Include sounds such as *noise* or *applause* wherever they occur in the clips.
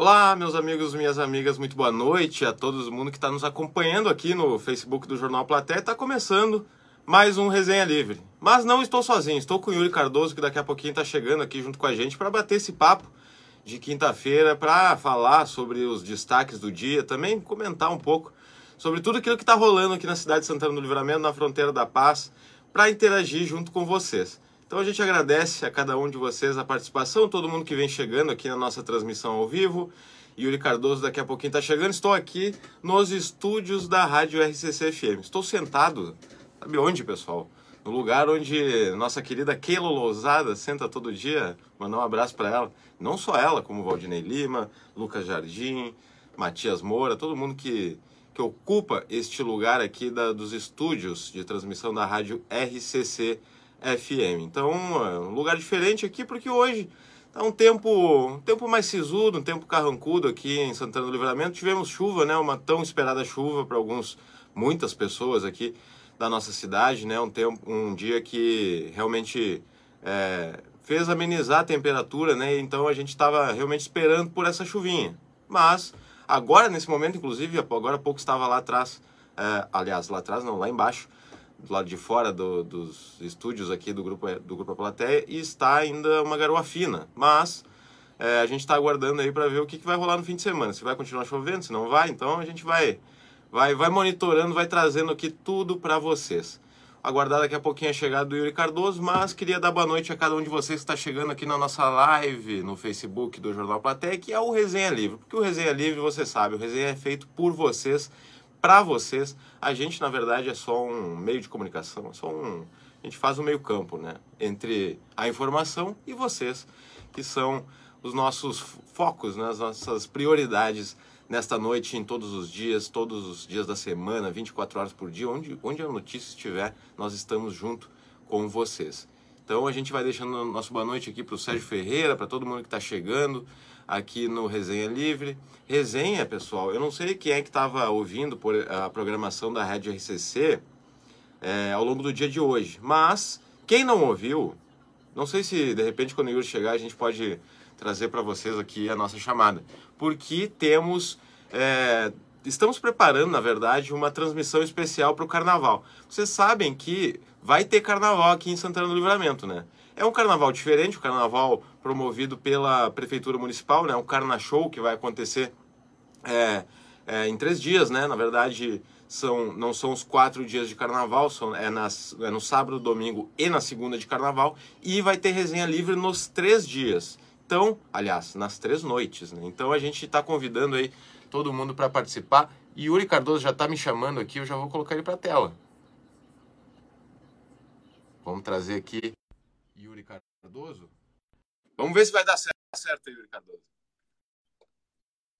Olá, meus amigos, minhas amigas, muito boa noite a todo mundo que está nos acompanhando aqui no Facebook do Jornal Platéia. Está começando mais um Resenha Livre. Mas não estou sozinho, estou com o Yuri Cardoso, que daqui a pouquinho está chegando aqui junto com a gente para bater esse papo de quinta-feira, para falar sobre os destaques do dia, também comentar um pouco sobre tudo aquilo que está rolando aqui na cidade de Santana do Livramento, na fronteira da paz, para interagir junto com vocês. Então a gente agradece a cada um de vocês a participação, todo mundo que vem chegando aqui na nossa transmissão ao vivo. Yuri Cardoso daqui a pouquinho está chegando. Estou aqui nos estúdios da Rádio RCC FM. Estou sentado, sabe onde, pessoal? No lugar onde nossa querida Keila Lousada senta todo dia. Mandar um abraço para ela. Não só ela, como Valdinei Lima, Lucas Jardim, Matias Moura, todo mundo que, que ocupa este lugar aqui da, dos estúdios de transmissão da Rádio RCC FM. FM. Então, é um lugar diferente aqui porque hoje tá um tempo, um tempo mais sisudo, um tempo carrancudo aqui em Santana do Livramento. Tivemos chuva, né? Uma tão esperada chuva para alguns, muitas pessoas aqui da nossa cidade, né? Um tempo, um dia que realmente é, fez amenizar a temperatura, né? Então a gente estava realmente esperando por essa chuvinha. Mas agora nesse momento, inclusive, agora há pouco estava lá atrás, é, aliás, lá atrás não, lá embaixo do lado de fora do, dos estúdios aqui do grupo do grupo a Plateia e está ainda uma garoa fina, mas é, a gente está aguardando aí para ver o que, que vai rolar no fim de semana, se vai continuar chovendo, se não vai, então a gente vai vai vai monitorando, vai trazendo aqui tudo para vocês. Aguardar daqui a pouquinho a chegada do Yuri Cardoso, mas queria dar boa noite a cada um de vocês que está chegando aqui na nossa live no Facebook do Jornal Plateia, que é o Resenha Livre. Porque o Resenha Livre, você sabe, o Resenha é feito por vocês para vocês. A gente, na verdade, é só um meio de comunicação, é só um. A gente faz um meio campo, né? Entre a informação e vocês, que são os nossos focos, né? as nossas prioridades nesta noite, em todos os dias, todos os dias da semana, 24 horas por dia, onde, onde a notícia estiver, nós estamos junto com vocês. Então a gente vai deixando nosso boa noite aqui para o Sérgio Ferreira, para todo mundo que está chegando, aqui no Resenha Livre. Resenha, pessoal, eu não sei quem é que estava ouvindo por a programação da Rádio RCC é, ao longo do dia de hoje, mas quem não ouviu, não sei se de repente quando o Yuri chegar a gente pode trazer para vocês aqui a nossa chamada, porque temos. É, estamos preparando, na verdade, uma transmissão especial para o carnaval. Vocês sabem que vai ter carnaval aqui em Santana do Livramento, né? É um carnaval diferente, um carnaval promovido pela Prefeitura Municipal, né? Um Carna Show que vai acontecer é, é, em três dias, né? Na verdade, são, não são os quatro dias de carnaval, são, é, nas, é no sábado, domingo e na segunda de carnaval. E vai ter resenha livre nos três dias. Então, aliás, nas três noites, né? Então a gente está convidando aí todo mundo para participar. E Yuri Cardoso já está me chamando aqui, eu já vou colocar ele para a tela. Vamos trazer aqui Yuri Cardoso. Vamos ver se vai dar certo, Yuri Cardoso.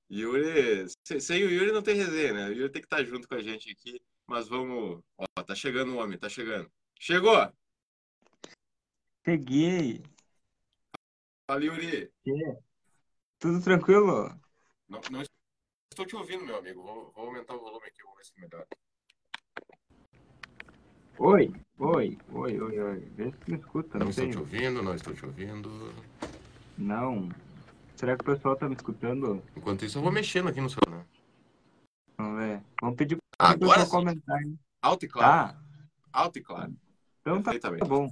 Yuri, sem o Yuri não tem resenha, né? O Yuri tem que estar junto com a gente aqui. Mas vamos. Ó, tá chegando o homem, tá chegando. Chegou! Cheguei. Fala, Yuri. Tudo tranquilo? Não, não estou te ouvindo, meu amigo. Vou, vou aumentar o volume aqui, vou ver se é melhor. Oi, oi, oi, oi, oi. Vê se me escuta, Não não estou te ouvindo, não estou te ouvindo. Não. Será que o pessoal tá me escutando? Enquanto isso, eu vou mexendo aqui no seu. Né? Vamos ver. Vamos pedir pessoal sim. comentar, hein? Alto e claro. Tá? Alto e claro. Então tá Perfeitamente. bom.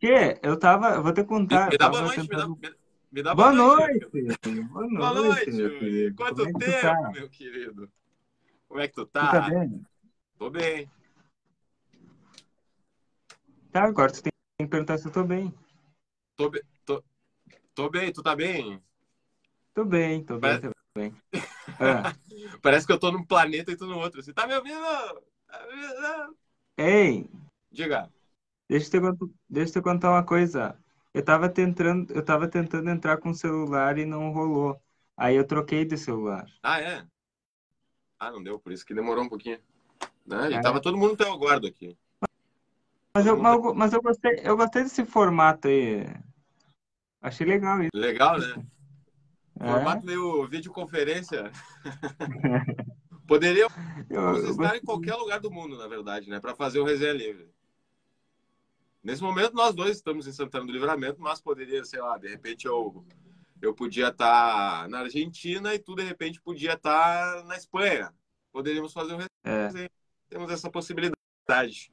Que? Eu tava. Eu vou te Me, contar. me dá boa noite, me dá, tentando- me, dá Boa Boa noite! Boa Boa noite, noite, meu Yuri. querido. Quanto Como é que tempo, tá? meu querido? Como é que tu Tu tá tá? bem? Tô bem. Tá, agora tu tem que perguntar se eu tô bem. Tô, be- tô, bem, tu tá bem? Tô bem, tô bem, tô bem. Ah, *laughs* Parece que eu tô num planeta e tu no outro. Você tá me ouvindo? Tá me ouvindo? Ei, Diga. deixa eu te, deixa eu te contar uma coisa. Eu tava tentando, eu tava tentando entrar com o celular e não rolou. Aí eu troquei de celular. Ah, é? Ah, não deu, por isso que demorou um pouquinho. Né? E É. tava todo mundo até o guardo aqui. Mas eu, mas eu gostei, eu gostei desse formato aí. Achei legal isso. Legal, né? É, Formato meio videoconferência. *laughs* Eu estar em qualquer lugar do mundo, na verdade, né? Para fazer o resenha livre. Nesse momento, nós dois estamos em Santana do Livramento, mas poderia, sei lá, de repente eu, eu podia estar tá na Argentina e tu, de repente, podia estar tá na Espanha. Poderíamos fazer um é. Temos essa possibilidade.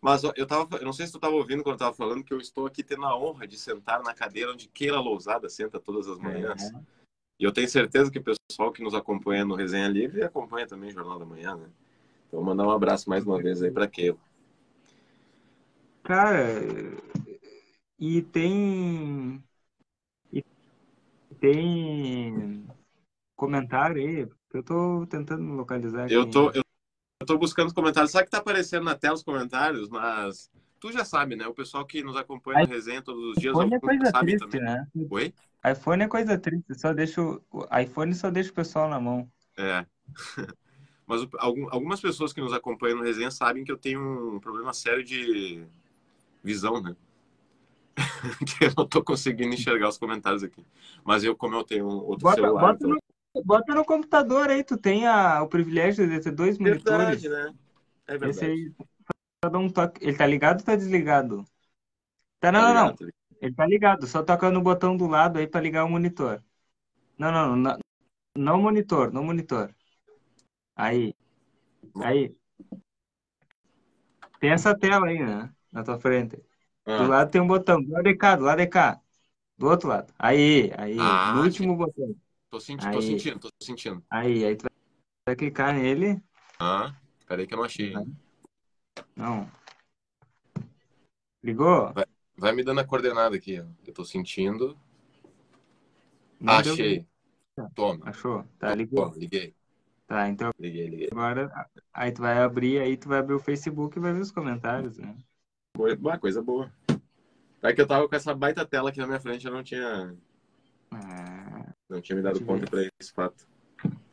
Mas eu tava, eu não sei se tu estava ouvindo quando eu estava falando que eu estou aqui tendo a honra de sentar na cadeira onde Keila Lousada senta todas as manhãs. É. E eu tenho certeza que o pessoal que nos acompanha no Resenha Livre acompanha também o Jornal da Manhã, né? Então, vou mandar um abraço mais uma vez aí para Keila. Cara, e tem. E tem comentário aí, eu tô tentando localizar. Aqui. Eu tô, eu, eu tô buscando os comentários. Sabe que tá aparecendo na tela os comentários, mas tu já sabe, né? O pessoal que nos acompanha no resenha todos os dias iPhone é coisa sabe triste, também. Né? Oi? iPhone é coisa triste, só deixa o iPhone só deixa o pessoal na mão. É. *laughs* Mas algumas pessoas que nos acompanham no resenha sabem que eu tenho um problema sério de visão, né? *laughs* que eu não tô conseguindo enxergar os comentários aqui. Mas eu, como eu tenho outro bota, celular. Bota, então... bota no computador aí, tu tem a, o privilégio de ter dois monitores. Verdade, né? É verdade. Esse aí, um toque. Ele tá ligado ou tá desligado? Tá, não, tá não, não. Ele tá ligado, só toca no botão do lado aí para ligar o monitor. Não, não, não, não monitor, não monitor. Aí. Aí. Tem essa tela aí, né? Na tua frente. Ah. Do lado tem um botão. Do lado de cá, do lado de cá. Do outro lado. Aí, aí. Ah, no último botão. Tô sentindo, tô sentindo, tô sentindo. Aí, aí tu vai, vai clicar nele. Ah, peraí que eu não achei. Não. Ligou? Vai, vai, me dando a coordenada aqui, ó. Eu tô sentindo. Não Achei. Deu... Toma. Achou? Tá, ligou. liguei. Tá, então. Liguei, liguei. Agora, aí tu vai abrir, aí tu vai abrir o Facebook e vai ver os comentários, né? Boa, coisa boa. É que eu tava com essa baita tela aqui na minha frente, eu não tinha. Ah, não tinha me dado conta para esse fato.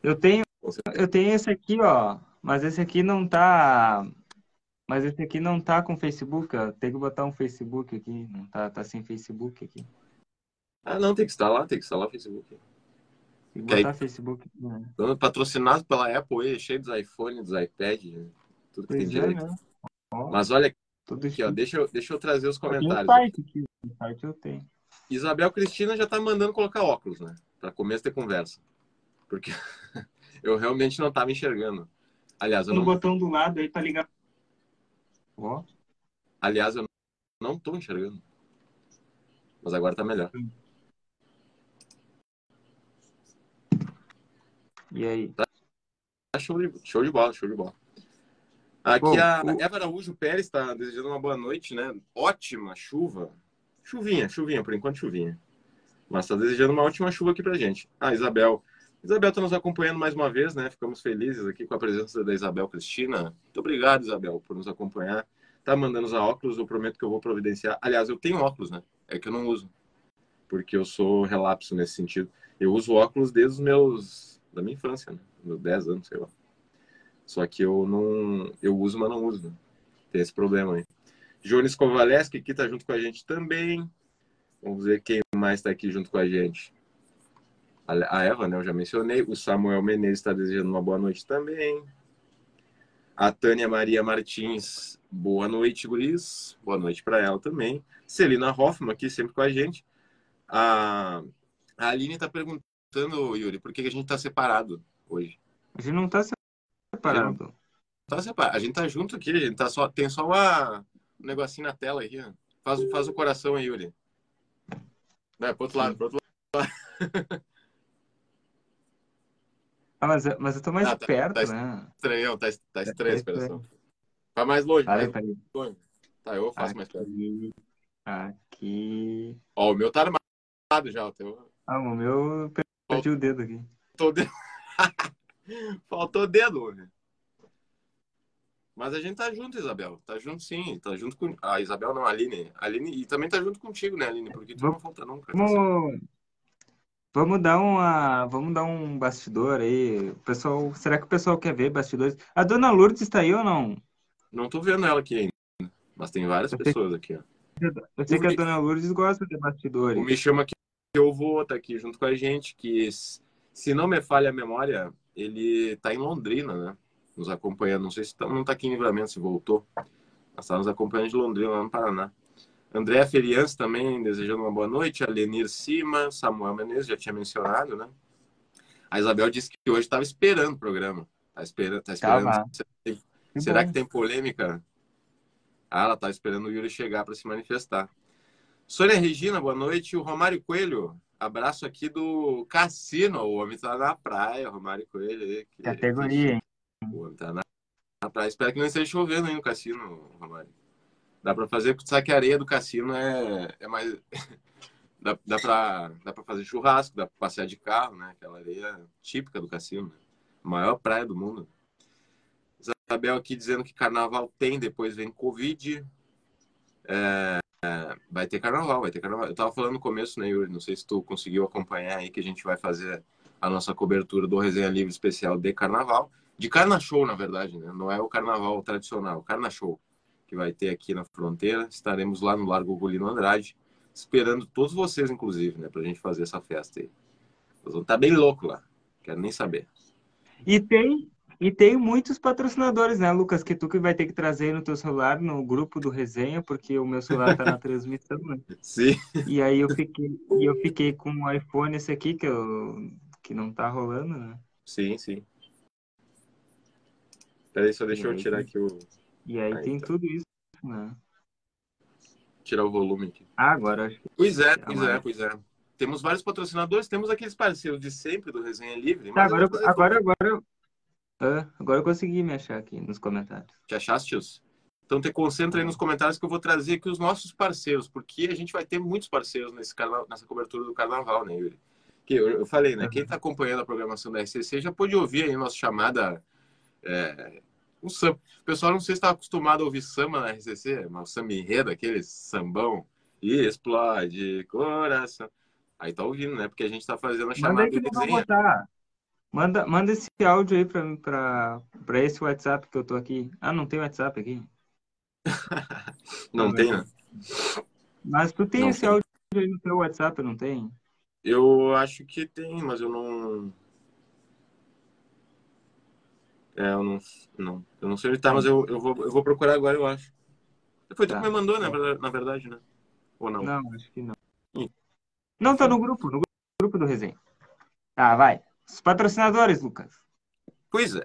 Eu tenho, eu tenho esse aqui, ó. Mas esse aqui não tá. Mas esse aqui não tá com Facebook, ó. Tem que botar um Facebook aqui. Não tá, tá sem Facebook aqui. Ah, não, tem que instalar, tem que instalar o Facebook. Tem que botar aí, Facebook. Né? Patrocinado pela Apple, cheio dos iPhones, dos iPads, tudo que pois tem é, direito. Né? Mas olha tudo aqui, ó, deixa eu, deixa eu trazer os comentários. Site aqui. Site eu tenho. Isabel Cristina já tá mandando colocar óculos, né? Para começo de conversa. Porque *laughs* eu realmente não tava enxergando. Aliás, eu no não... botão do lado aí para ligar. Ó. Aliás, eu não tô enxergando. Mas agora tá melhor. E aí? Tá show de, show de bola, show de bola. Aqui Bom, a o... Eva Araújo Pérez está desejando uma boa noite, né? Ótima chuva. Chuvinha, chuvinha, por enquanto chuvinha. Mas está desejando uma ótima chuva aqui pra gente. Ah, Isabel. Isabel está nos acompanhando mais uma vez, né? Ficamos felizes aqui com a presença da Isabel Cristina. Muito obrigado, Isabel, por nos acompanhar. Tá mandando os óculos, eu prometo que eu vou providenciar. Aliás, eu tenho óculos, né? É que eu não uso. Porque eu sou relapso nesse sentido. Eu uso óculos desde os meus. da minha infância, né? Meus 10 anos, sei lá. Só que eu não. Eu uso, mas não uso. Né? Tem esse problema aí. Jones Kovaleski aqui tá junto com a gente também. Vamos ver quem mais está aqui junto com a gente. A Eva, né? Eu já mencionei. O Samuel Menezes está desejando uma boa noite também. A Tânia Maria Martins, boa noite, Guris. Boa noite para ela também. Celina Hoffman aqui sempre com a gente. A, a Aline está perguntando, Yuri, por que a gente está separado hoje? A gente não está separado. Tá separado. A gente tá junto aqui, a gente tá só, tem só uma, um negocinho na tela aqui. Faz, faz o coração aí, Yuri. É, pro outro lado, pro outro lado. Ah, mas, mas eu tô mais ah, tá, perto, tá né? Estranhão, tá, tá estranho esse coração. Vai mais longe, mais tá longe. Tá, eu faço aqui, mais perto. Aqui. Ó, o meu tá armado já, o teu. Ah, o meu perdi o dedo aqui. Tô de... Faltou dedo, *laughs* né? Mas a gente tá junto, Isabel. Tá junto sim. Tá junto com. A Isabel não, a Aline. A Aline e também tá junto contigo, né, Aline? Porque tu vamos, não falta nunca. Vamos... vamos dar uma. Vamos dar um bastidor aí. O pessoal. Será que o pessoal quer ver bastidores? A dona Lourdes está aí ou não? Não tô vendo ela aqui ainda. Mas tem várias eu pessoas sei... aqui, ó. Eu sei o que a dona Lourdes gosta de bastidores. O me chama aqui, eu vou tá aqui junto com a gente, que se não me falha a memória, ele está em Londrina, né? Nos acompanhando. Não sei se tá, não está aqui em Livramento, se voltou. Mas está nos acompanhando de Londrina, lá no Paraná. André Ferians também desejando uma boa noite. A Lenir Cima, Samuel Menezes, já tinha mencionado, né? A Isabel disse que hoje estava esperando o programa. Tá esperando, tá esperando. Será que tem polêmica? Ah, ela tá esperando o Yuri chegar para se manifestar. Sônia Regina, boa noite. O Romário Coelho, abraço aqui do Cassino. O homem tá na praia, Romário Coelho. Que, Categoria, hein? Homem tá. Espero que não esteja chovendo aí no Cassino, Romário. Dá para fazer, sabe que a areia do Cassino é, é mais. *laughs* dá, dá para dá pra fazer churrasco, dá para passear de carro, né? Aquela areia típica do Cassino. Né? Maior praia do mundo. Isabel aqui dizendo que carnaval tem, depois vem Covid. É, vai ter carnaval, vai ter carnaval. Eu tava falando no começo, né, Yuri? Não sei se tu conseguiu acompanhar aí que a gente vai fazer a nossa cobertura do Resenha Livre Especial de Carnaval. De Carna Show, na verdade, né? Não é o carnaval tradicional, o Carna Show que vai ter aqui na fronteira. Estaremos lá no Largo Golino Andrade, esperando todos vocês, inclusive, né, pra gente fazer essa festa aí. Nós vamos estar tá bem louco lá, quero nem saber. E tem, e tem muitos patrocinadores, né, Lucas, que tu que vai ter que trazer no teu celular, no grupo do resenha, porque o meu celular tá na transmissão, né? *laughs* Sim. E aí eu fiquei, e eu fiquei com o iPhone esse aqui, que, eu, que não tá rolando, né? Sim, sim. Peraí, só deixa eu tirar aqui o... E aí, aí tem tá. tudo isso, né? Tirar o volume aqui. Ah, agora. Pois é, pois é, pois é. Temos vários patrocinadores, temos aqueles parceiros de sempre do Resenha Livre. Tá, agora, agora, agora, ah, agora eu consegui me achar aqui nos comentários. Te achaste, -os? Então te concentra aí nos comentários que eu vou trazer aqui os nossos parceiros, porque a gente vai ter muitos parceiros nesse carna... nessa cobertura do carnaval, né, Yuri? Que eu, eu falei, né? Uhum. Quem está acompanhando a programação da RCC já pode ouvir aí nossa chamada. É, um samba. O pessoal não sei se está acostumado a ouvir samba na RCC, mas o samba enredo, aquele sambão, e explode coração. Aí tá ouvindo, né? Porque a gente está fazendo a chamada de desenho. Manda, manda esse áudio aí para esse WhatsApp que eu tô aqui. Ah, não tem WhatsApp aqui? *laughs* não, tem, né? Mas tu tem não esse tem. áudio aí no teu WhatsApp, não tem? Eu acho que tem, mas eu não. É, eu não. não eu não sei onde tá, mas eu, eu, vou, eu vou procurar agora, eu acho. Foi tá. tu que me mandou, né? Na verdade, né? Ou não? Não, acho que não. Ih. Não, tá no grupo, no grupo do resenha. Tá, vai. Os patrocinadores, Lucas. Pois é.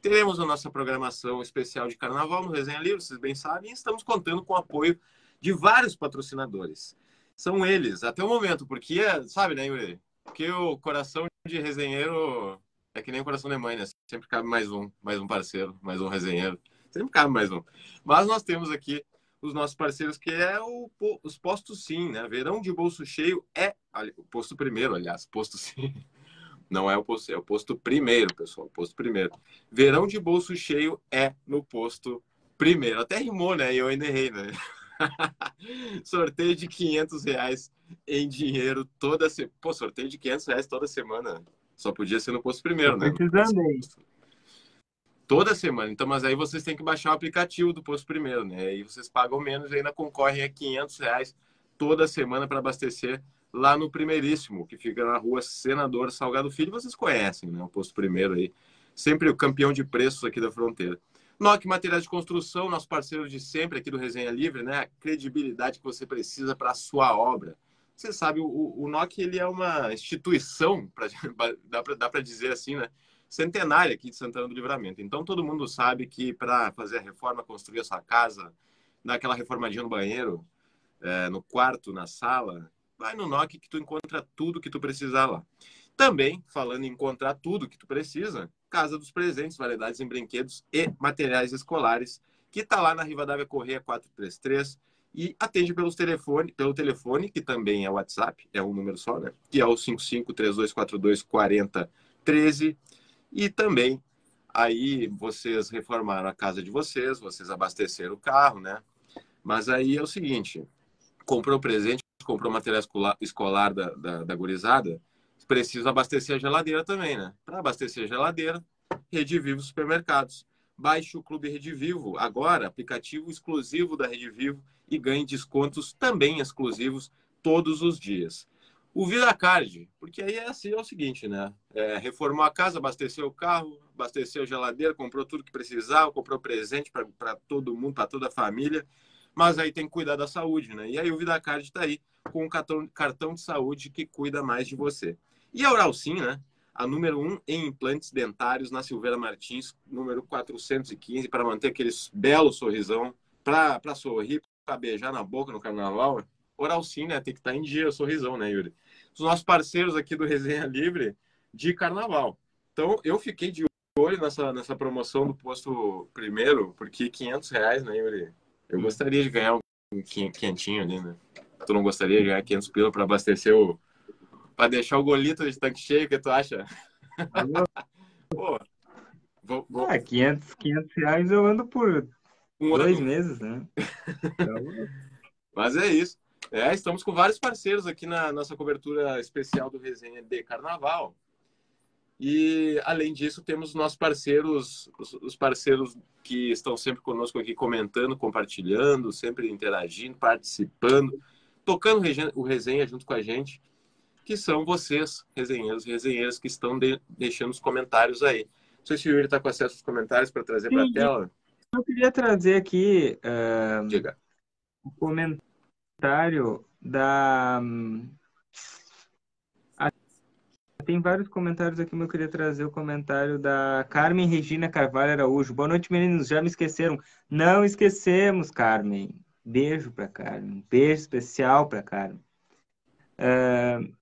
Teremos a nossa programação especial de carnaval no Resenha Livre, vocês bem sabem, e estamos contando com o apoio de vários patrocinadores. São eles, até o momento, porque, sabe, né, Yuri? Porque o coração de resenheiro é que nem o coração de mãe, né? Sempre cabe mais um, mais um parceiro, mais um resenheiro. Sempre cabe mais um. Mas nós temos aqui os nossos parceiros, que é o, os postos sim, né? Verão de bolso cheio é. O posto primeiro, aliás, posto sim. *laughs* Não é o posto, é o posto primeiro, pessoal. Posto primeiro. Verão de bolso cheio é no posto primeiro. Até rimou, né? E eu ainda errei, né? *laughs* sorteio de 500 reais em dinheiro toda semana. Pô, sorteio de 500 reais toda semana. Só podia ser no posto primeiro, né? Toda semana. Então, mas aí vocês têm que baixar o aplicativo do posto primeiro, né? Aí vocês pagam menos e ainda concorrem a 500 reais toda semana para abastecer lá no Primeiríssimo, que fica na rua Senador Salgado Filho. Vocês conhecem, né? O posto primeiro aí. Sempre o campeão de preços aqui da fronteira. NOC Materiais de Construção, nosso parceiro de sempre aqui do Resenha Livre, né? A credibilidade que você precisa para a sua obra. Você sabe, o, o NOC ele é uma instituição, pra, *laughs* dá para dizer assim, né? Centenária aqui de Santana do Livramento. Então todo mundo sabe que para fazer a reforma, construir a sua casa, dar aquela reformadinha no banheiro, é, no quarto, na sala, vai no NOC que tu encontra tudo que tu precisar lá. Também, falando em encontrar tudo que tu precisa, Casa dos Presentes, variedades em brinquedos e materiais escolares, que está lá na Rivadavia Correia 433 e atende pelo telefone, pelo telefone, que também é WhatsApp, é um número só, né? Que é o 5532424013 e também aí vocês reformaram a casa de vocês, vocês abasteceram o carro, né? Mas aí é o seguinte, comprou presente, comprou material escolar, escolar da, da, da gurizada, precisa abastecer a geladeira também, né? Para abastecer a geladeira, Rede Vivo Supermercados. Baixe o Clube Rede Vivo, agora aplicativo exclusivo da Rede Vivo e ganhe descontos também exclusivos todos os dias. O VidaCard, porque aí é, assim, é o seguinte, né? É, reformou a casa, abasteceu o carro, abasteceu a geladeira, comprou tudo que precisava, comprou presente para todo mundo, para toda a família Mas aí tem que cuidar da saúde, né? E aí o VidaCard está aí com um cartão, cartão de saúde que cuida mais de você. E a Oral Sim, né? A número 1 um em implantes dentários na Silveira Martins, número 415, para manter aquele belo sorrisão, para sorrir, para beijar na boca no carnaval. Oral Sim, né? Tem que estar tá em dia sorrisão, né, Yuri? Os nossos parceiros aqui do Resenha Livre de carnaval. Então, eu fiquei de olho nessa, nessa promoção do posto primeiro, porque 500 reais, né, Yuri? Eu gostaria de ganhar um quentinho ali, né? Tu não gostaria de ganhar 500 pila para abastecer o. para deixar o golito de tanque cheio, o que tu acha? *laughs* Pô, vou, vou... Ah, 500, 500 reais eu ando por um dois ano. meses, né? *laughs* Mas é isso. É, estamos com vários parceiros aqui na nossa cobertura especial do Resenha de Carnaval. E, além disso, temos nossos parceiros, os parceiros que estão sempre conosco aqui comentando, compartilhando, sempre interagindo, participando, tocando o resenha junto com a gente, que são vocês, resenheiros e resenheiras, que estão de, deixando os comentários aí. Não sei se o Yuri está com acesso aos comentários para trazer para a tela. Eu queria trazer aqui uh, Diga. um comentário da tem vários comentários aqui, mas eu queria trazer o comentário da Carmen Regina Carvalho Araújo. Boa noite, meninos. Já me esqueceram? Não esquecemos, Carmen. Beijo para Carmen. Beijo especial para Carmen. Uh,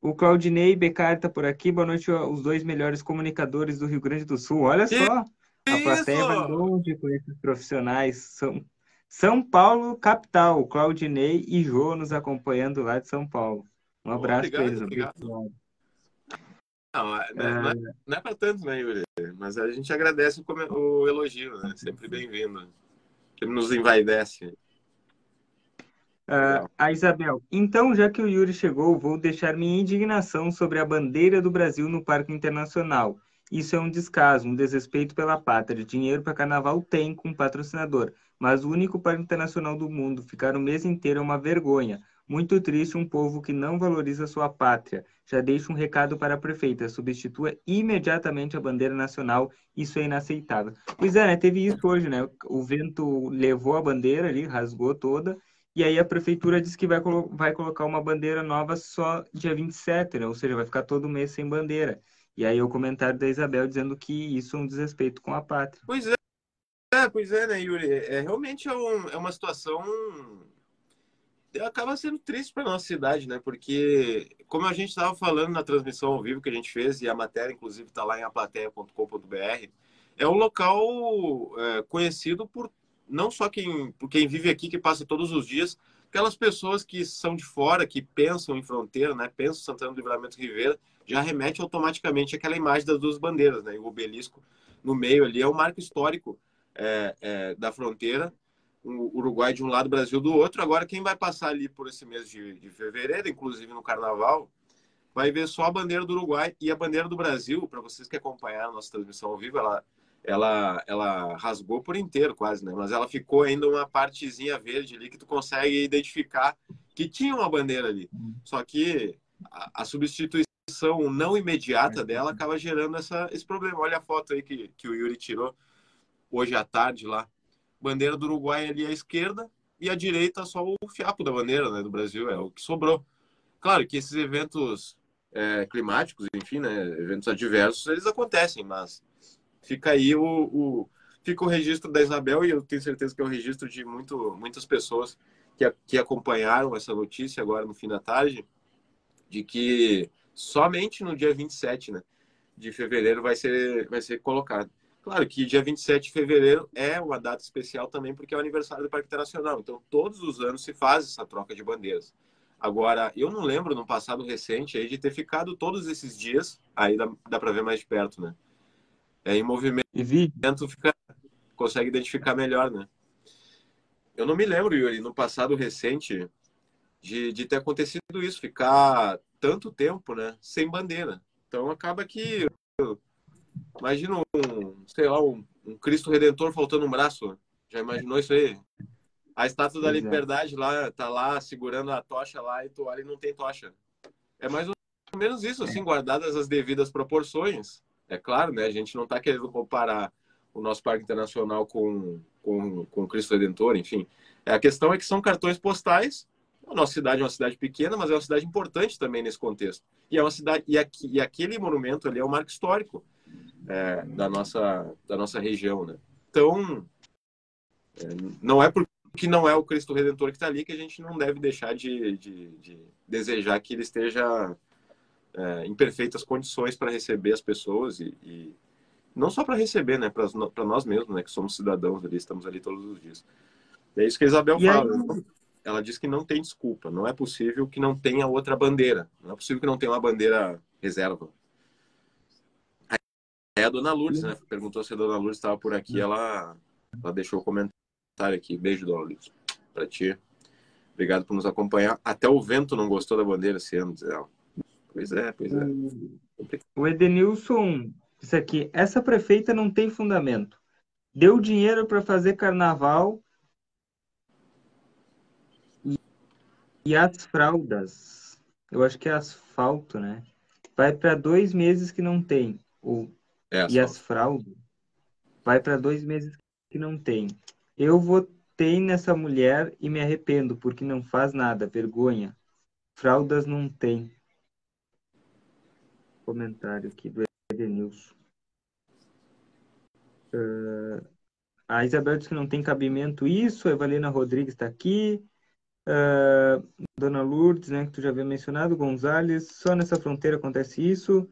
o Claudinei Beccari está por aqui. Boa noite, os dois melhores comunicadores do Rio Grande do Sul. Olha só, a plateia vai longe com esses profissionais. São, São Paulo, capital. Claudinei e Jô nos acompanhando lá de São Paulo. Um abraço eles. Obrigado. Não, é, não, é, não é, é para tanto, né, Yuri? Mas a gente agradece o, o elogio, né? Sempre bem-vindo. Ele nos envaidece. Uh, a Isabel, então, já que o Yuri chegou, vou deixar minha indignação sobre a bandeira do Brasil no Parque Internacional. Isso é um descaso, um desrespeito pela pátria. Dinheiro para carnaval tem com patrocinador, mas o único parque internacional do mundo ficar o mês inteiro é uma vergonha. Muito triste um povo que não valoriza sua pátria. Já deixo um recado para a prefeita. Substitua imediatamente a bandeira nacional. Isso é inaceitável. Pois é, né? Teve isso hoje, né? O vento levou a bandeira ali, rasgou toda. E aí a prefeitura disse que vai, colo vai colocar uma bandeira nova só dia 27, né? Ou seja, vai ficar todo mês sem bandeira. E aí o comentário da Isabel dizendo que isso é um desrespeito com a pátria. Pois é, é pois é, né, Yuri? É, realmente é, um, é uma situação acaba sendo triste para nossa cidade, né? Porque, como a gente estava falando na transmissão ao vivo que a gente fez, e a matéria, inclusive, está lá em aplateia.com.br, é um local é, conhecido por não só quem, por quem vive aqui, que passa todos os dias, aquelas pessoas que são de fora, que pensam em fronteira, né? Pensam Santana do Livramento Ribeira, já remete automaticamente àquela imagem das duas bandeiras, né? E o obelisco no meio ali é o marco histórico é, é, da fronteira o Uruguai de um lado, o Brasil do outro. Agora, quem vai passar ali por esse mês de, de fevereiro, inclusive no Carnaval, vai ver só a bandeira do Uruguai e a bandeira do Brasil. Para vocês que acompanharam a nossa transmissão ao vivo, ela, ela, ela rasgou por inteiro, quase, né? Mas ela ficou ainda uma partezinha verde ali que tu consegue identificar que tinha uma bandeira ali. Só que a, a substituição não imediata dela acaba gerando essa, esse problema. Olha a foto aí que, que o Yuri tirou hoje à tarde lá bandeira do Uruguai ali à esquerda e à direita só o fiapo da bandeira né, do Brasil, é o que sobrou. Claro que esses eventos é, climáticos, enfim, né, eventos adversos, eles acontecem, mas fica aí o, o, fica o registro da Isabel e eu tenho certeza que é o registro de muito, muitas pessoas que, que acompanharam essa notícia agora no fim da tarde, de que somente no dia 27 né, de fevereiro vai ser, vai ser colocado. Claro que dia 27 de fevereiro é uma data especial também, porque é o aniversário do Parque Internacional. Então, todos os anos se faz essa troca de bandeiras. Agora, eu não lembro no passado recente aí de ter ficado todos esses dias, aí dá, dá para ver mais de perto, né? É, em movimento, fica, consegue identificar melhor, né? Eu não me lembro, Yuri, no passado recente, de, de ter acontecido isso, ficar tanto tempo, né, sem bandeira. Então, acaba que Imagina um, sei lá, um, um, Cristo Redentor faltando um braço. Já imaginou isso aí? A estátua da liberdade lá, tá lá segurando a tocha lá e tu olha e não tem tocha. É mais ou menos isso, assim, guardadas as devidas proporções. É claro, né? A gente não tá querendo comparar o nosso Parque Internacional com, com, com o Cristo Redentor, enfim. É, a questão é que são cartões postais. A nossa cidade é uma cidade pequena, mas é uma cidade importante também nesse contexto. E é uma cidade e, aqui, e aquele monumento ali é um marco histórico é, da nossa da nossa região, né? Então é, não é porque não é o Cristo Redentor que está ali que a gente não deve deixar de, de, de desejar que ele esteja é, em perfeitas condições para receber as pessoas e, e não só para receber, né, para nós mesmos, né, que somos cidadãos ali, estamos ali todos os dias. É isso que a Isabel e fala. Aí... Ela diz que não tem desculpa, não é possível que não tenha outra bandeira, não é possível que não tenha uma bandeira reserva. Aí a dona Lourdes, né, perguntou se a dona Lourdes estava por aqui, ela, ela deixou o comentário aqui. Beijo, dona Lourdes, para ti. Obrigado por nos acompanhar. Até o vento não gostou da bandeira esse ano, diz ela. Pois é, pois é. O Edenilson isso aqui, essa prefeita não tem fundamento. Deu dinheiro para fazer carnaval e, as fraldas. Eu acho que é asfalto, né? Vai para dois meses que não tem. Ou, é e as fraldas. Vai para dois meses que não tem. Eu votei nessa mulher e me arrependo, porque não faz nada. Vergonha. Fraldas não tem. Comentário aqui do Edenilson. Uh, a Isabel diz que não tem cabimento isso, a Evalina Rodrigues está aqui. Uh, Dona Lourdes, né, que tu já havia mencionado, Gonzales, só nessa fronteira acontece isso.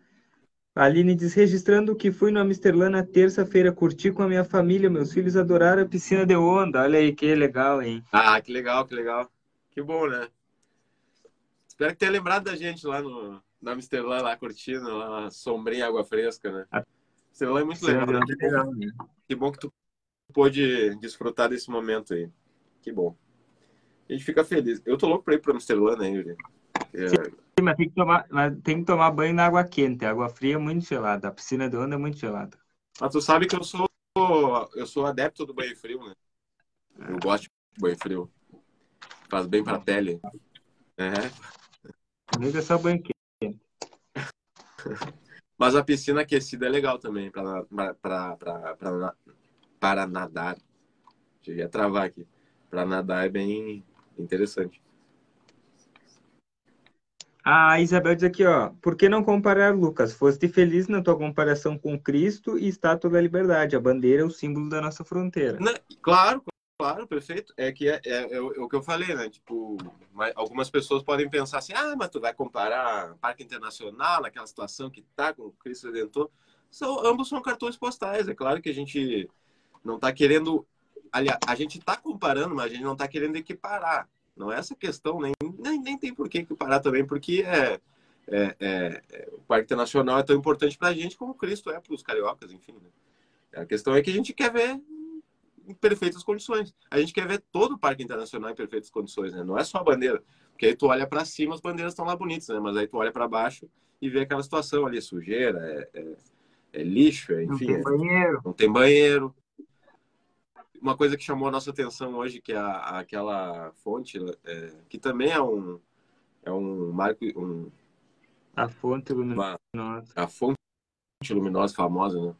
A Aline diz, registrando que fui no Amsterdã na terça-feira, curti com a minha família, meus filhos adoraram a piscina de onda. Olha aí, que legal, hein? Ah, que legal, que legal. Que bom, né? Espero que tenha lembrado da gente lá no, no Amsterdã, lá curtindo, lá, sombrinha, água fresca, né? Amsterdã é muito legal. Né? Legal bom, né? que bom que tu pôde desfrutar desse momento aí. Que bom. A gente fica feliz. Eu tô louco pra ir para Amsterdã, né, Yuri? É... Sim, mas tem, que tomar, mas tem que tomar banho na água quente. A água fria é muito gelada. A piscina de onda é muito gelada. Mas tu sabe que eu sou eu sou adepto do banho frio, né? Eu gosto de banho frio. Faz bem pra pele. É. Comigo é só banho quente. *laughs* Mas a piscina aquecida é legal também para para nadar. Cheguei a travar aqui. Para nadar é bem interessante. A Isabel diz aqui, ó, por que não comparar, Lucas? Foste feliz na tua comparação com Cristo e Estátua da Liberdade. A bandeira é o símbolo da nossa fronteira. Não, claro, Claro, perfeito. É que é, é, é, o que eu falei, né? Tipo, algumas pessoas podem pensar assim, ah, mas tu vai comparar Parque Internacional, naquela situação que tá com o Cristo Redentor. São, ambos são cartões postais. É claro que a gente não está querendo. Aliás, a gente está comparando, mas a gente não está querendo equiparar. Não é essa questão, nem, nem, nem tem por que equiparar também, porque é, é, é, o Parque Internacional é tão importante para a gente como Cristo é para os cariocas, enfim. Né? A questão é que a gente quer ver em perfeitas condições. A gente quer ver todo o Parque Internacional em perfeitas condições, né? Não é só a bandeira. Porque aí tu olha para cima, as bandeiras estão lá bonitas, né? Mas aí tu olha para baixo e vê aquela situação ali, sujeira, é, é, é lixo, é, enfim. Não tem é banheiro. não tem banheiro. Uma coisa que chamou a nossa atenção hoje, que é a, aquela fonte, é, que também é um, é um marco... Um, a fonte luminosa. Uma, a fonte luminosa famosa, né?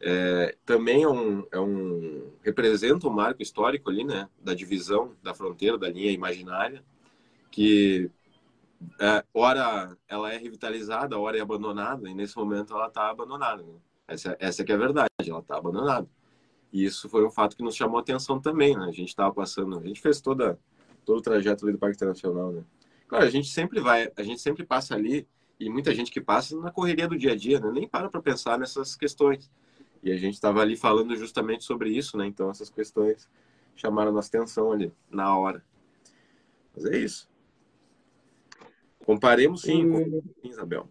é, também é um, é um representa um marco histórico ali, né, da divisão da fronteira da linha imaginária, que é, ora ela é revitalizada, ora é abandonada, e nesse momento ela está abandonada. Né? Essa, essa que é a verdade, ela está abandonada. E isso foi um fato que nos chamou a atenção também, né? A gente estava passando, a gente fez toda todo o trajeto ali do Parque Internacional, né? Claro, a gente sempre vai, a gente sempre passa ali e muita gente que passa na correria do dia a dia, né? Nem para para pensar nessas questões. E a gente estava ali falando justamente sobre isso, né? Então essas questões chamaram nossa atenção ali na hora. Mas é isso. Comparemos sim, o... Isabel.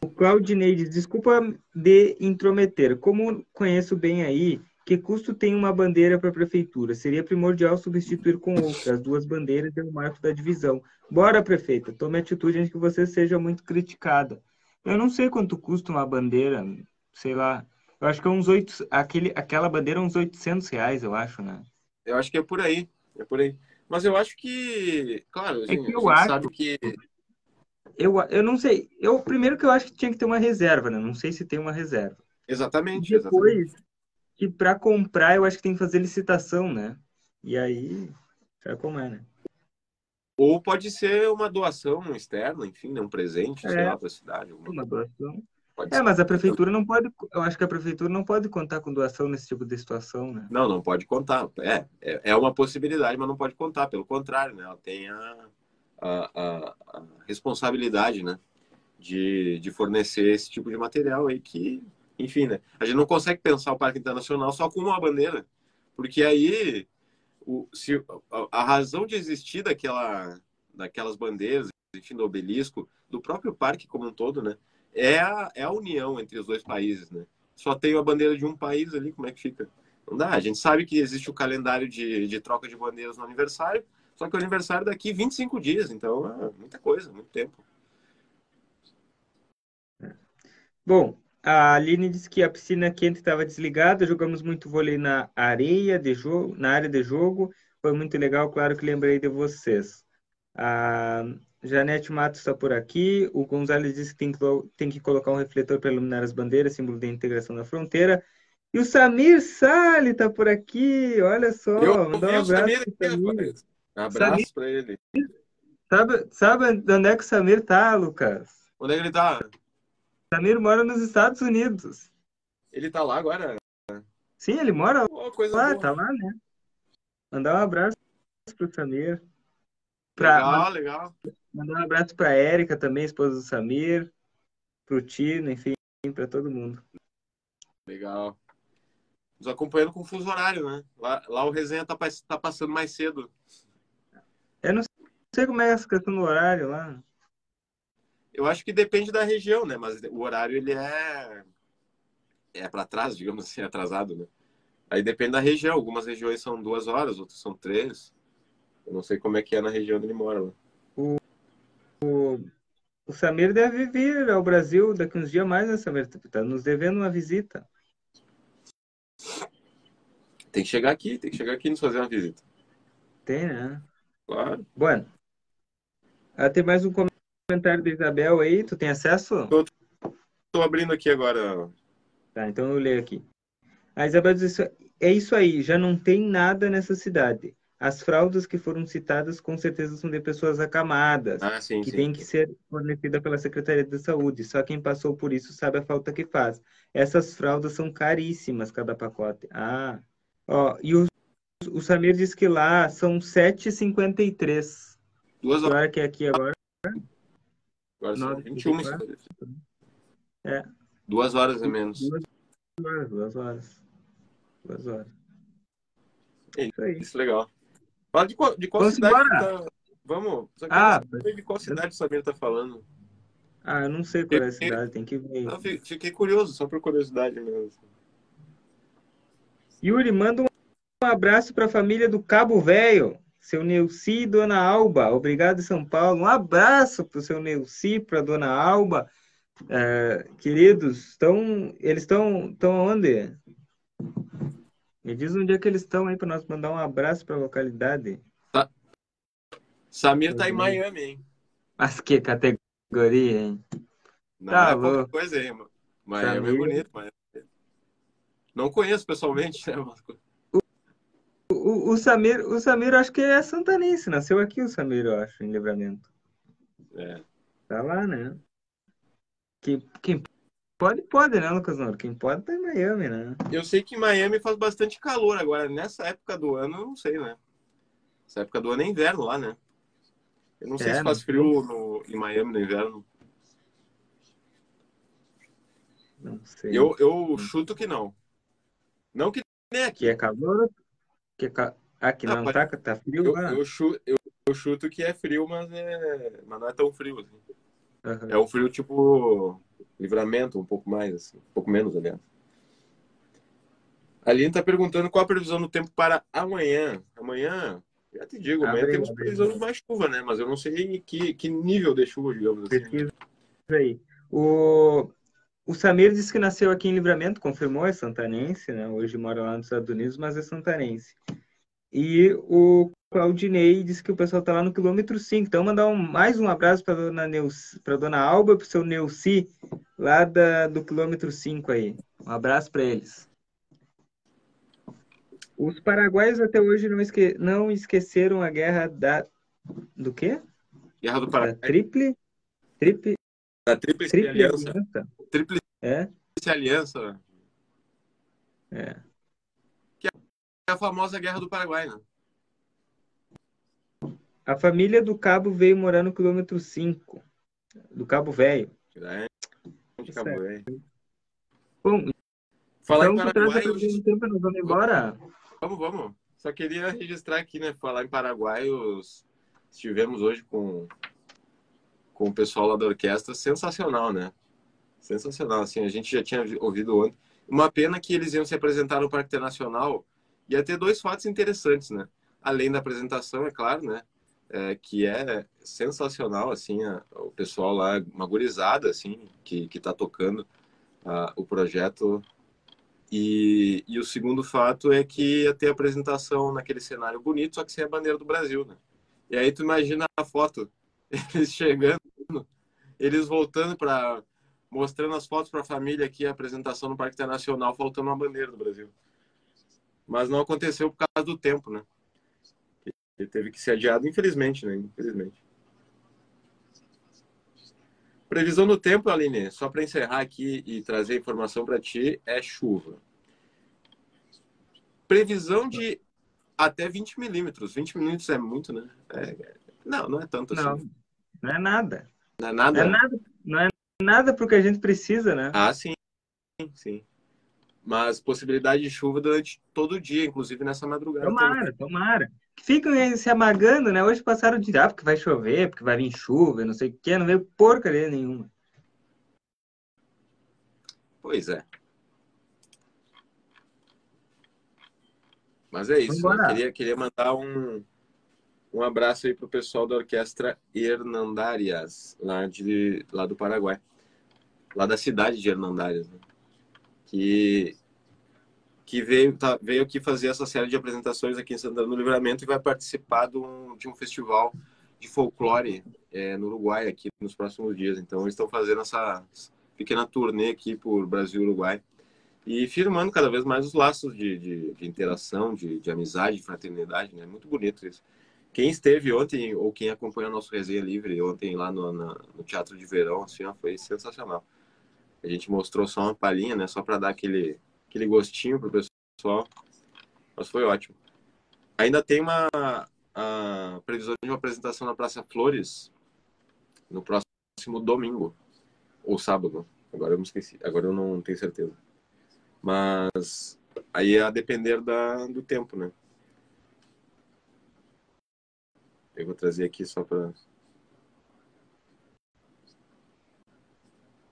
O Claudinei diz, desculpa de intrometer. Como conheço bem aí, que custo tem uma bandeira para a prefeitura? Seria primordial substituir com outra. As duas bandeiras é o marco da divisão. Bora, prefeita, tome atitude antes que você seja muito criticada. Eu não sei quanto custa uma bandeira sei lá. Eu acho que é uns oito, aquele, aquela bandeira é uns 800 reais, eu acho, né? Eu acho que é por aí, é por aí. Mas eu acho que, claro, é que eu acho, sabe que eu, eu não sei. Eu primeiro que eu acho que tinha que ter uma reserva, né? Não sei se tem uma reserva. Exatamente. E depois exatamente. que para comprar eu acho que tem que fazer licitação, né? E aí, sabe como é, né? Ou pode ser uma doação externa, enfim, né? um presente, é, sei lá, para a cidade. Uma doação. Pode é, ser. mas a prefeitura não pode. Eu acho que a prefeitura não pode contar com doação nesse tipo de situação, né? Não, não pode contar. É, é, é uma possibilidade, mas não pode contar. Pelo contrário, né? Ela tem a, a, a, a responsabilidade, né? De, de fornecer esse tipo de material aí que, enfim, né? A gente não consegue pensar o Parque Internacional só com uma bandeira, porque aí o, se, a, a razão de existir daquela, daquelas bandeiras, enfim, do obelisco, do próprio parque como um todo, né? É a, é a união entre os dois países, né? Só tem a bandeira de um país ali, como é que fica? Não dá. A gente sabe que existe o calendário de, de troca de bandeiras no aniversário, só que o aniversário daqui 25 dias, então é muita coisa, muito tempo. Bom, a Aline disse que a piscina quente estava desligada, jogamos muito vôlei na areia de jogo, na área de jogo, foi muito legal, claro que lembrei de vocês. A Janete Matos está por aqui, o Gonzalez disse que tem que, tem que colocar um refletor para iluminar as bandeiras, símbolo de integração na fronteira. E o Samir Sali está por aqui, olha só, eu, mandar um abraço para Samir. Abraço para ele. Sabe, sabe onde é que o Samir está, Lucas? Onde é que ele está? Samir mora nos Estados Unidos. Ele tá lá agora? Sim, ele mora oh, lá, boa. tá lá, né? Mandar um abraço pro Samir. Pra, legal, legal. Mandar um abraço pra Érica também, esposa do Samir, pro Tino, enfim, pra todo mundo. Legal. Nos acompanhando com o fuso horário, né? Lá, lá o resenha tá, tá passando mais cedo. Eu não sei como é essa questão do horário lá. Eu acho que depende da região, né? Mas o horário ele é é para trás, digamos assim, atrasado, né? Aí depende da região. Algumas regiões são duas horas, outras são três. Eu não sei como é que é na região onde ele mora. Lá. O, o, o Samir deve vir ao Brasil daqui uns dias mais, né, Samir? Tá nos devendo uma visita. Tem que chegar aqui, tem que chegar aqui e nos fazer uma visita. Tem, né? Claro. Bueno. Ah, tem mais um comentário da Isabel aí, tu tem acesso? Tô, tô abrindo aqui agora. Tá, então eu leio aqui. A Isabel diz é isso aí, já não tem nada nessa cidade. As fraldas que foram citadas com certeza são de pessoas acamadas, ah, sim, que sim. tem que ser fornecida pela Secretaria de Saúde. Só quem passou por isso sabe a falta que faz. Essas fraldas são caríssimas cada pacote. Ah, ó, e o, o Samir diz que lá são 7,53. Duas horas. que é aqui agora. Agora são 21 É. Duas horas e menos. Duas horas, duas horas. Duas horas. Isso, aí. Isso legal. Fala de qual, de qual Vamos cidade tá... Vamos. ah, de qual cidade o Samir tá falando. Ah, eu não sei qual é a cidade, tem que ver. Não, fiquei curioso, só por curiosidade mesmo. Yuri, manda um abraço para a família do Cabo Velho seu Neuci e Dona Alba. Obrigado, São Paulo. Um abraço para o seu Neuci, para a Dona Alba. É, queridos, estão, eles estão estão onde? Me diz onde é que eles estão aí para nós mandar um abraço para a localidade. Tá. Samir tá em Miami, hein? Mas que categoria, hein? Não tá é pouca coisa aí, mano. Miami Samir... é bonito, mas não conheço pessoalmente, né? O, o, Samir, o Samir, acho que é santanense, nasceu aqui o Samir, eu acho, em Livramento. É. Tá lá, né? Quem, quem pode, pode, né, Lucas Noro? Quem pode tá em Miami, né? Eu sei que Miami faz bastante calor agora. Nessa época do ano, eu não sei, né? Essa época do ano é inverno lá, né? Eu não sei é, se faz frio no, em Miami no inverno. Não sei. Eu, eu chuto que não. Não que nem aqui. Que é calor que, aqui ah, não, tá, tá frio? Eu, eu, chuto, eu, eu, chuto que é frio, mas, é, mas não é tão frio. Assim. Uhum. É um frio tipo livramento, um pouco mais, assim, um pouco menos, aliás. A Aline está perguntando qual a previsão do tempo para amanhã. Amanhã, já te digo, amanhã abre, temos previsão de mais chuva, né? Mas eu não sei que, que nível de chuva, digamos assim. Pesquisa aí. O, o Samir disse que nasceu aqui em Livramento, confirmou, é santanense, né? Hoje mora lá nos Estados Unidos, mas é santanense. E o Claudinei disse que o pessoal está lá no quilômetro 5. Então, mandar um, mais um abraço para dona, Neus, dona Alba e para o seu Neuci, lá da, do quilômetro 5 aí. Um abraço para eles. Os paraguaios até hoje não, esque... não esqueceram a guerra da. Do quê? Guerra do Da Paraguai. triple. Triple. Da Tríplice Triple Aliança. aliança. Tríplice É, Aliança. é. É a famosa Guerra do Paraguai, né? A família do Cabo veio morar no quilômetro 5 do Cabo Velho. Que hein? Bom, Falar então em Paraguai, previsão do tempo nós vamos embora? Vamos, vamos. Só queria registrar aqui, né? Falar em Paraguai, os... estivemos hoje com... com o pessoal lá da orquestra, sensacional, né? Sensacional, assim, a gente já tinha ouvido ontem. Uma pena que eles iam se apresentar no Parque Internacional, ia ter dois fatos interessantes, né? Além da apresentação, é claro, né? É, que é sensacional, assim, a- o pessoal lá, uma gurizada, assim, que, que tá tocando ah, o projeto e, e o segundo fato é que ia ter apresentação naquele cenário bonito, só que sem a bandeira do Brasil, né? E aí tu imagina a foto, *laughs* eles chegando, eles voltando para mostrando as fotos para a família aqui, a apresentação no Parque Internacional, faltando uma bandeira do Brasil. Mas não aconteceu por causa do tempo, né? Ele teve que ser adiado, infelizmente, né? Infelizmente. Previsão do tempo, Aline, só para encerrar aqui e trazer informação para ti, é chuva. Previsão de até 20 milímetros. 20 milímetros é muito, né? É- não, não é tanto Não, assim. não é nada. Não é Não nada? é nada, não é nada porque a gente precisa, né? Ah, sim. Sim. Mas possibilidade de chuva durante todo o dia, inclusive nessa madrugada. também. Tomara, tomara. Ficam se amagando, né? Hoje passaram de ah, porque vai chover, porque vai vir chuva, não sei o quê, não veio porcaria nenhuma. Pois é. Mas é isso. Queria, queria mandar um, um abraço aí pro pessoal da Orquestra Hernandarias, lá, de, lá do Paraguai. Lá da cidade de Hernandarias, né? Que, que veio, tá, veio aqui fazer essa série de apresentações aqui em Santana do Livramento e vai participar de um, de um festival de folclore é, no Uruguai aqui nos próximos dias. Então eles estão fazendo essa pequena turnê aqui por Brasil e Uruguai e firmando cada vez mais os laços de, de, de interação, de, de amizade, de fraternidade, né? Muito bonito isso. Quem esteve ontem, ou quem acompanhou nosso Resenha Livre ontem lá no, no Teatro de Verão, assim, ó, foi sensacional. A gente mostrou só uma palhinha, né? Só para dar aquele, aquele gostinho pro pessoal. Mas foi ótimo. Ainda tem uma a previsão de uma apresentação na Praça Flores no próximo domingo. Ou sábado. Agora eu me esqueci. Agora eu não tenho certeza. Mas aí é a depender da, do tempo, né? Eu vou trazer aqui só para.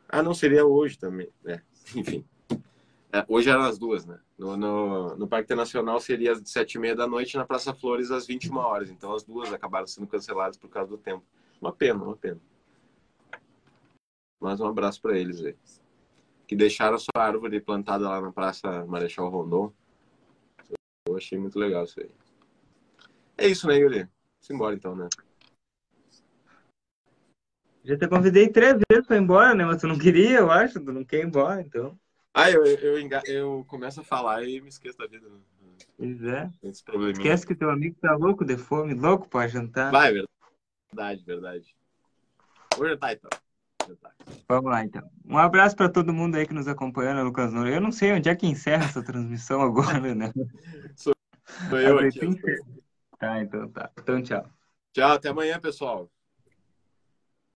Ah, não seria hoje também. É, *laughs* enfim. É, hoje eram as duas, né? No, no, no Parque Internacional seria às sete e meia da noite, na Praça Flores às 21 horas. Então as duas acabaram sendo canceladas por causa do tempo. Uma pena, uma pena. Mas um abraço para eles aí. Que deixaram sua árvore plantada lá na Praça Marechal Rondon. Eu achei muito legal isso aí. É isso, né, Yuri? Simbora então, né? Já te convidei três vezes pra ir embora, né? Mas tu não queria, eu acho, tu não quer ir embora, então. Ah, eu, eu, enga- eu começo a falar e me esqueço da vida. né? Pois é. Probleminha. Esquece que teu amigo tá louco de fome, louco pra jantar. Vai, verdade, verdade. Vou jantar então. Vamos lá, então. Um abraço pra todo mundo aí que nos acompanha, né, Lucas Noura. Eu não sei onde é que encerra essa transmissão agora, né? *laughs* Sou eu Mas aqui. Tá, então tá. Então tchau. Tchau, até amanhã, pessoal.